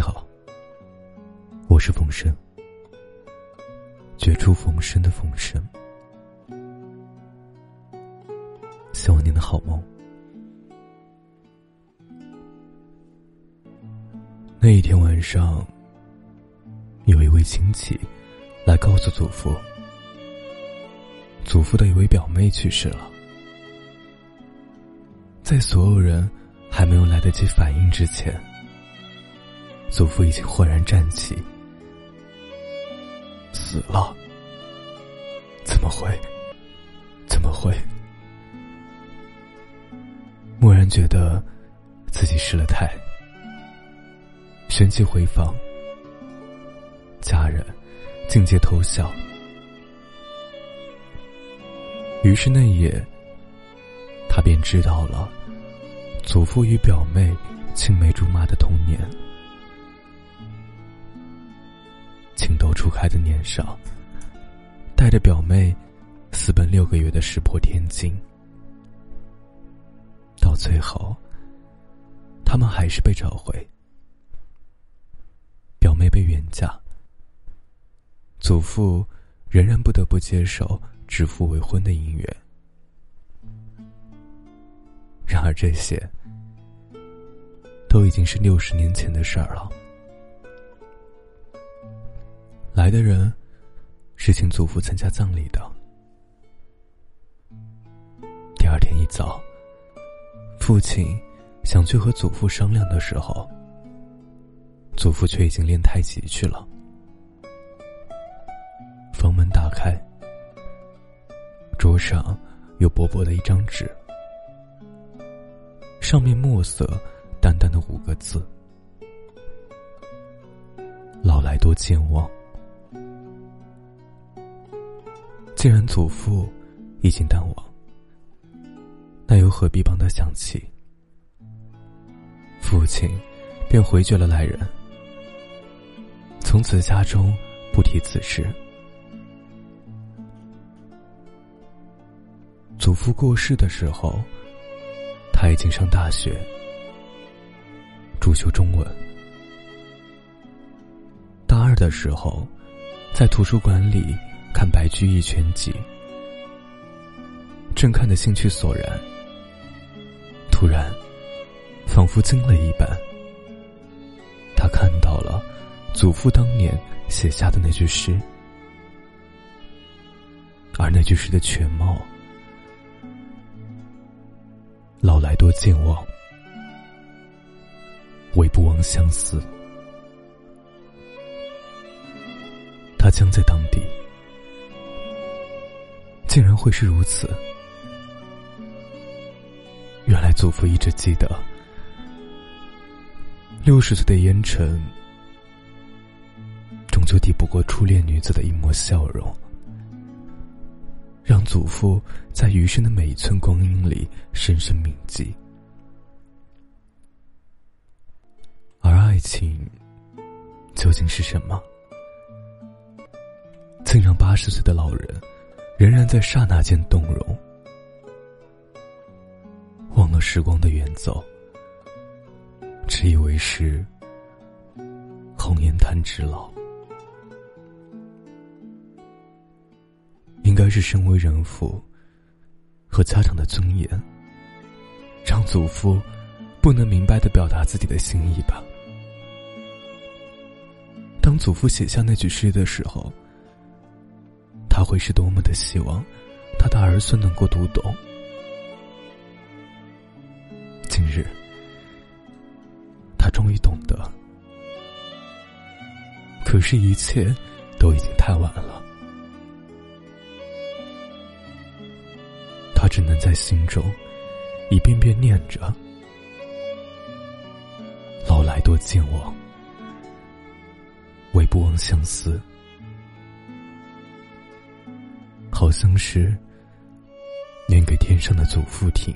你好，我是冯生，绝处逢生的冯生。希望您的好梦。那一天晚上，有一位亲戚来告诉祖父，祖父的一位表妹去世了。在所有人还没有来得及反应之前，祖父已经豁然站起。死了？怎么会？怎么会？蓦然觉得自己失了态，旋即回房，家人尽皆偷笑。于是那夜，他便知道了祖父与表妹青梅竹马的童年。情窦初开的年少，带着表妹私奔六个月的石破天惊，到最后，他们还是被找回。表妹被远嫁，祖父仍然不得不接受指腹为婚的姻缘。然而这些，都已经是六十年前的事儿了。来的人是请祖父参加葬礼的。第二天一早，父亲想去和祖父商量的时候，祖父却已经练太极去了。房门打开，桌上有薄薄的一张纸，上面墨色淡淡的五个字：“老来多健忘。”既然祖父已经淡忘，那又何必帮他想起？父亲便回绝了来人，从此家中不提此事。祖父过世的时候，他已经上大学，主修中文。大二的时候，在图书馆里。看《白居易全集》，正看得兴趣索然，突然，仿佛惊了一般。他看到了祖父当年写下的那句诗，而那句诗的全貌：“老来多健忘，唯不忘相思。”他将在当地。竟然会是如此！原来祖父一直记得，六十岁的烟尘，终究抵不过初恋女子的一抹笑容，让祖父在余生的每一寸光阴里深深铭记。而爱情究竟是什么？竟让八十岁的老人。仍然在刹那间动容，忘了时光的远走，只以为是红颜叹之老。应该是身为人父和家长的尊严，让祖父不能明白的表达自己的心意吧。当祖父写下那句诗的时候。他会是多么的希望，他的儿孙能够读懂。今日，他终于懂得，可是，一切都已经太晚了。他只能在心中一遍遍念着：“老来多健忘，唯不忘相思。”好像是念给天上的祖父听。